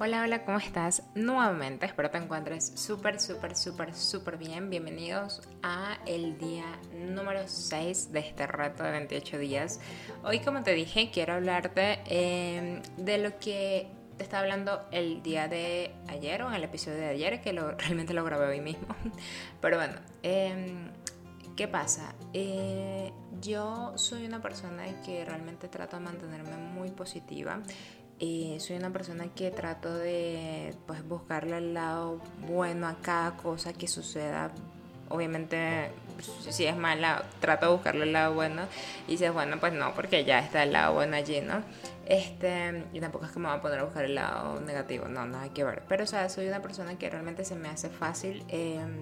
Hola, hola, ¿cómo estás? Nuevamente, espero te encuentres súper, súper, súper, súper bien. Bienvenidos a el día número 6 de este reto de 28 días. Hoy, como te dije, quiero hablarte em, de lo que te estaba hablando el día de ayer o en el episodio de ayer, que lo, realmente lo grabé hoy mismo. Pero bueno, em, ¿qué pasa? Eh, yo soy una persona que realmente trato de mantenerme muy positiva soy una persona que trato de pues, buscarle el lado bueno a cada cosa que suceda. Obviamente, si es mala, trato de buscarle el lado bueno. Y si es bueno, pues no, porque ya está el lado bueno allí, ¿no? Este, y tampoco es que me voy a poner a buscar el lado negativo, no, nada que ver. Pero, o sea, soy una persona que realmente se me hace fácil em,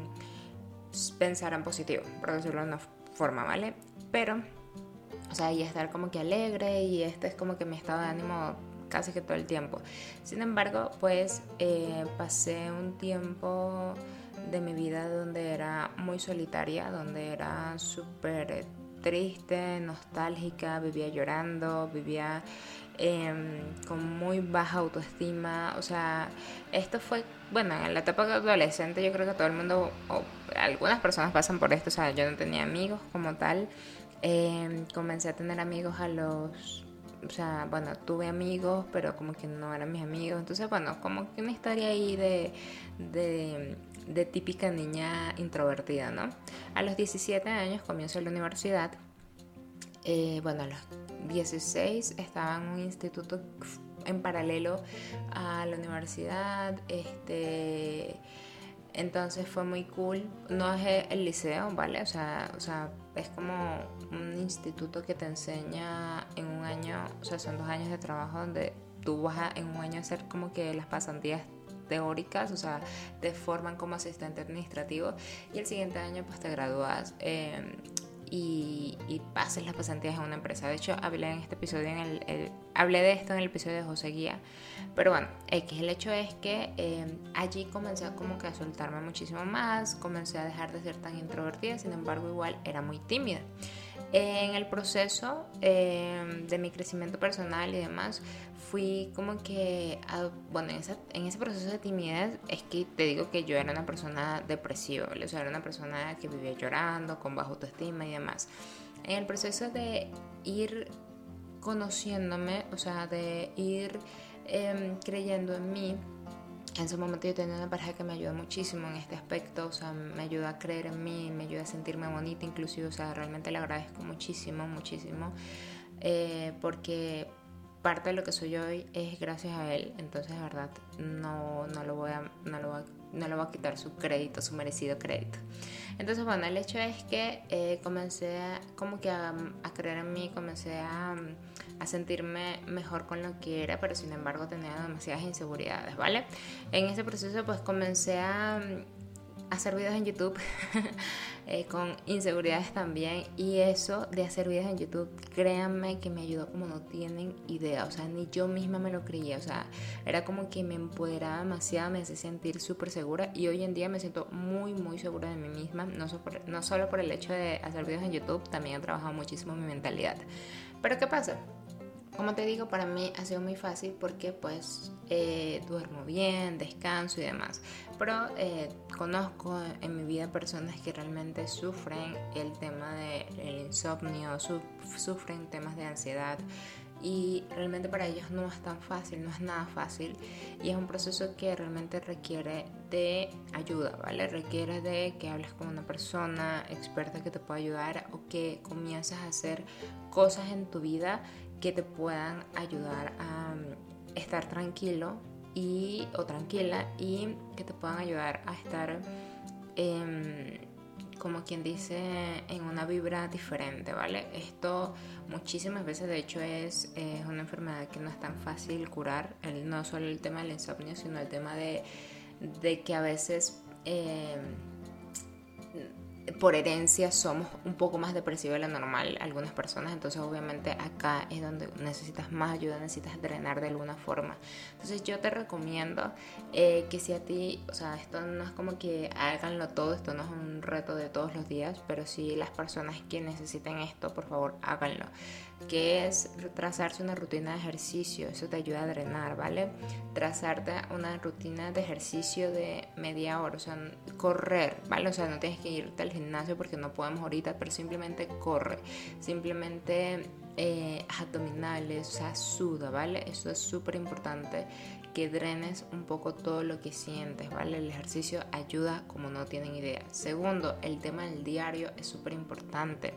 pensar en positivo, por decirlo de una forma, ¿vale? Pero, o sea, y estar como que alegre y este es como que mi estado de ánimo casi que todo el tiempo. Sin embargo, pues eh, pasé un tiempo de mi vida donde era muy solitaria, donde era súper triste, nostálgica, vivía llorando, vivía em, con muy baja autoestima. O sea, esto fue, bueno, en la etapa adolescente yo creo que todo el mundo, o algunas personas pasan por esto. O sea, yo no tenía amigos como tal. Em, comencé a tener amigos a los o sea, bueno, tuve amigos, pero como que no eran mis amigos. Entonces, bueno, como que una historia ahí de, de, típica niña introvertida, ¿no? A los 17 años comienzo la universidad. Eh, bueno, a los 16 estaba en un instituto en paralelo a la universidad. Este entonces fue muy cool. No es el liceo, ¿vale? O sea, o sea, es como un instituto que te enseña en un año, o sea, son dos años de trabajo donde tú vas a en un año a hacer como que las pasantías teóricas, o sea, te forman como asistente administrativo y el siguiente año pues te gradúas. Eh, y, y, pases las pasantías en una empresa. De hecho, hablé en este episodio, en el, hablé de esto en el episodio de José Guía. Pero bueno, X, el hecho es que eh, allí comencé como que a soltarme muchísimo más, comencé a dejar de ser tan introvertida, sin embargo igual era muy tímida. En el proceso eh, de mi crecimiento personal y demás, fui como que, bueno, en, en, ese proceso de timidez es que te digo que yo era una persona depresiva, o sea, era una persona que vivía llorando, con baja autoestima y demás. En el proceso de ir conociéndome, o sea, de ir em, creyendo en mí, en ese momento yo tenía una pareja que me ayudó muchísimo en este aspecto, o sea, me ayuda a creer en mí, me ayuda a sentirme bonita inclusive, o sea, realmente le agradezco muchísimo, muchísimo, eh, porque parte de lo que soy hoy es gracias a él, entonces de verdad no, no, lo voy a, no, lo voy a, no le voy a quitar su crédito, su merecido crédito. Entonces, bueno, el hecho es que eh, comencé como que a, a, creer en mí, comencé a, a, sentirme mejor con lo que era, pero sin embargo tenía demasiadas inseguridades, ¿vale? En ese proceso pues comencé a hacer videos en YouTube eh, con inseguridades también y eso de hacer videos en YouTube créanme que me ayudó como no tienen idea o sea ni yo misma me lo creía o sea era como que me empoderaba demasiado me hacía sentir súper segura y hoy en día me siento muy muy segura de mí misma no, no solo por el hecho de hacer videos en YouTube también he trabajado muchísimo mi mentalidad. Pero qué pasa como te digo, para mí ha sido muy fácil porque pues eh, duermo bien, descanso y demás. Pero eh, conozco en mi vida personas que realmente sufren el tema del insomnio, sufren temas de ansiedad y realmente para ellos no es tan fácil, no es nada fácil y es un proceso que realmente requiere de ayuda, ¿vale? Requiere de que hables con una persona experta que te pueda ayudar o que comiences a hacer cosas en tu vida que te puedan ayudar a mm, estar tranquilo y, o tranquila y que te puedan ayudar a estar, em, como quien dice, en una vibra diferente, ¿vale? Esto muchísimas veces, de hecho, es, una enfermedad que no es tan fácil curar, el, no solo el tema del insomnio, sino el tema de, de que a veces... Em, por herencia somos un poco más depresivos de lo normal algunas personas, entonces obviamente acá es donde necesitas más ayuda, necesitas drenar de alguna forma. Entonces yo te recomiendo eh, que si a ti, o sea, esto no es como que háganlo todo, esto no es un reto de todos los días, pero si las personas que necesiten esto, por favor, háganlo que es trazarse una rutina de ejercicio, eso te ayuda a drenar, ¿vale? Trazarte una rutina de ejercicio de media hora, o sea, correr, ¿vale? O sea, no tienes que irte al gimnasio porque no podemos ahorita, pero simplemente corre, simplemente eh, abdominales, o sea, suda, ¿vale? Eso es súper importante, que drenes un poco todo lo que sientes, ¿vale? El ejercicio ayuda como no tienen idea. Segundo, el tema del diario es súper importante.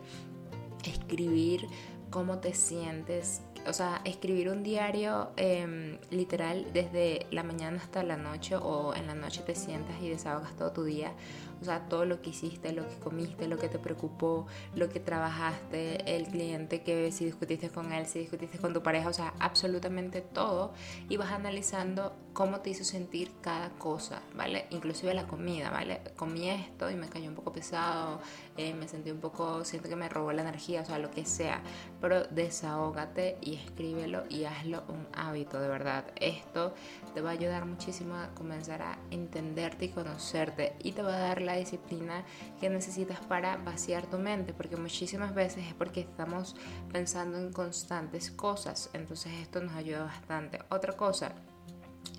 Escribir cómo te sientes. O sea, escribir un diario em, literal desde la mañana hasta la noche o en la noche te sientas y desahogas todo tu día o sea, todo lo que hiciste, lo que comiste, lo que te preocupó, lo que trabajaste, el cliente que si discutiste con él, si discutiste con tu pareja, o sea, absolutamente todo. Y vas analizando cómo te hizo sentir cada cosa, ¿vale? Inclusive la comida, ¿vale? Comí esto y me cayó un poco pesado, eh, me sentí un poco, siento que me robó la energía, o sea, lo que sea. Pero desahógate y escríbelo y hazlo un hábito, de verdad. Esto te va a ayudar muchísimo a comenzar a entenderte y conocerte y te va a dar la disciplina que necesitas para vaciar tu mente, porque muchísimas veces es porque estamos pensando en constantes cosas, entonces esto nos ayuda bastante. Otra cosa,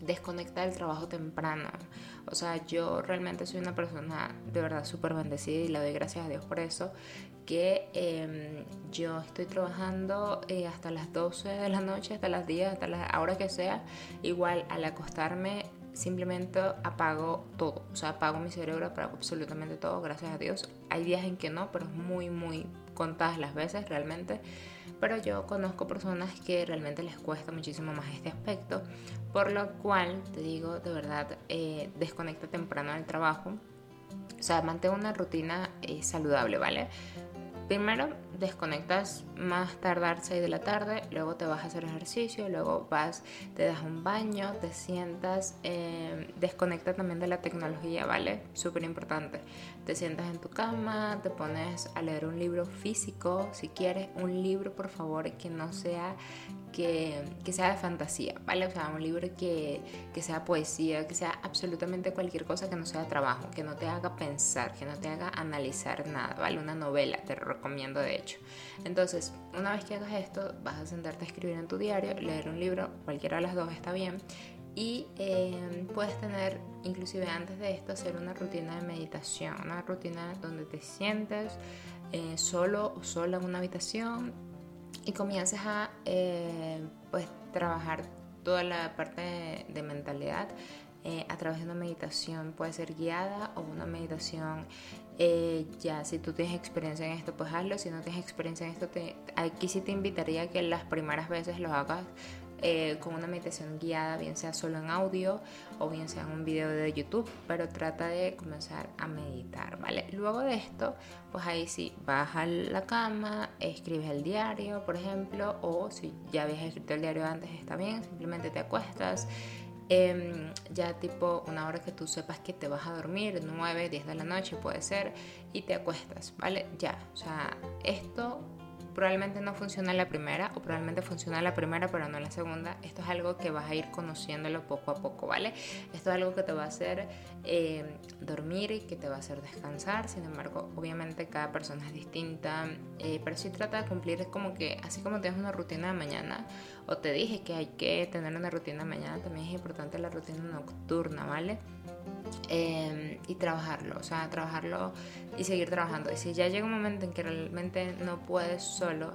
desconectar el trabajo temprano. O sea, yo realmente soy una persona de verdad súper bendecida y le doy gracias a Dios por eso, que em, yo estoy trabajando eh, hasta las 12 de la noche, hasta las 10, hasta la hora que sea. Igual al acostarme simplemente apago todo, o sea, apago mi cerebro, apago absolutamente todo, gracias a Dios. Hay días en que no, pero es muy, muy contadas las veces realmente. Pero yo conozco personas que realmente les cuesta muchísimo más este aspecto, por lo cual te digo de verdad, eh, desconecta temprano del trabajo. O sea, mantén una rutina eh, saludable, ¿vale? Primero desconectas más tardar 6 de la tarde, luego te vas a hacer ejercicio, luego vas, te das un baño, te sientas, eh, desconecta también de la tecnología, ¿vale? Súper importante. Te sientas en tu cama, te pones a leer un libro físico, si quieres, un libro por favor que no sea que, sea de fantasía, ¿vale? O sea, un libro que, que, sea poesía, que sea absolutamente cualquier cosa que no sea trabajo, que no te haga pensar, que no te haga analizar nada, ¿vale? Una novela, te recomiendo de hecho. Entonces, una vez que hagas esto, vas a sentarte a escribir en tu diario, leer un libro, cualquiera de las dos está bien. Y eh, puedes tener, inclusive antes de esto, hacer una rutina de meditación, una rutina donde te sientes eh, solo o sola en una habitación y comienzas a eh, pues, trabajar toda la parte de, mentalidad eh, a través de una meditación, puede ser guiada o una meditación eh, ya si tú tienes experiencia en esto pues hazlo, si no tienes experiencia en esto te, aquí sí te invitaría a que las primeras veces lo hagas eh, con una meditación guiada, bien sea solo en audio o bien sea en un video de YouTube, pero trata de comenzar a meditar, ¿vale? Luego de esto, pues ahí sí, vas a la cama, escribes el diario, por ejemplo, o si ya habías escrito el diario antes, está bien, simplemente te acuestas. Em, ya tipo una hora que tú sepas que te vas a dormir, 9, 10 de la noche puede ser, y te acuestas, ¿vale? Ya, o sea, esto probablemente no funciona la primera o probablemente funciona la primera pero no la segunda. Esto es algo que vas a ir conociéndolo poco a poco, ¿vale? Esto es algo que te va a hacer eh, dormir y que te va a hacer descansar. Sin embargo, obviamente cada persona es distinta, eh, pero si trata de cumplir como que, así como tienes una rutina de mañana o te dije que hay que tener una rutina de mañana, también es importante la rutina nocturna, ¿vale? Em, y trabajarlo, o sea, trabajarlo y seguir trabajando. Y si ya llega un momento en que realmente no puedes solo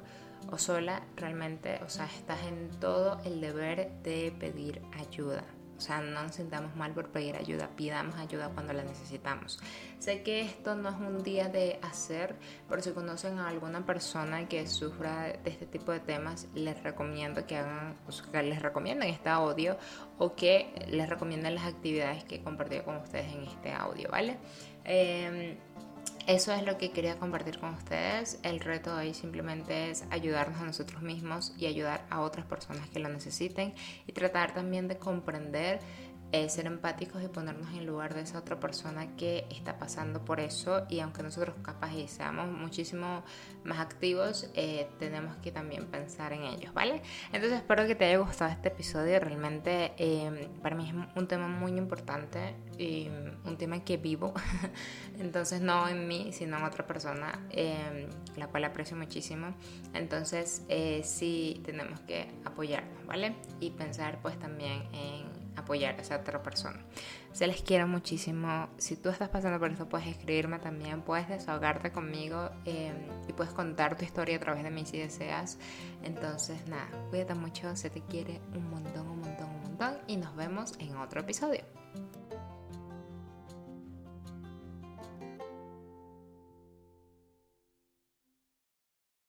o sola, realmente, o sea, estás en todo el deber de pedir ayuda. O sea, no nos sintamos mal por pedir ayuda, pidamos ayuda cuando la necesitamos. Sé que esto no es un día de hacer, pero si conocen a alguna persona que sufra de este tipo de temas, les recomiendo que hagan, que les recomienden este audio o que les recomienden las actividades que he compartido con ustedes en este audio, ¿vale? Eh, eso es lo que quería compartir con ustedes. El reto hoy simplemente es ayudarnos a nosotros mismos y ayudar a otras personas que lo necesiten y tratar también de comprender eh, ser empáticos y ponernos en lugar de esa otra persona que está pasando por eso y aunque nosotros capaz y seamos muchísimo más activos, eh, tenemos que también pensar en ellos, ¿vale? Entonces espero que te haya gustado este episodio, realmente eh, para mí es un tema muy importante y un tema que vivo, entonces no en mí, sino en otra persona, la cual aprecio muchísimo, entonces sí tenemos que apoyarnos, ¿vale? Y pensar pues también en apoyar a esa otra persona. Se les quiero muchísimo. Si tú estás pasando por esto, puedes escribirme también, puedes desahogarte conmigo em, y puedes contar tu historia a través de mí si deseas. Entonces, nada, cuídate mucho, se te quiere un montón, un montón, un montón y nos vemos en otro episodio.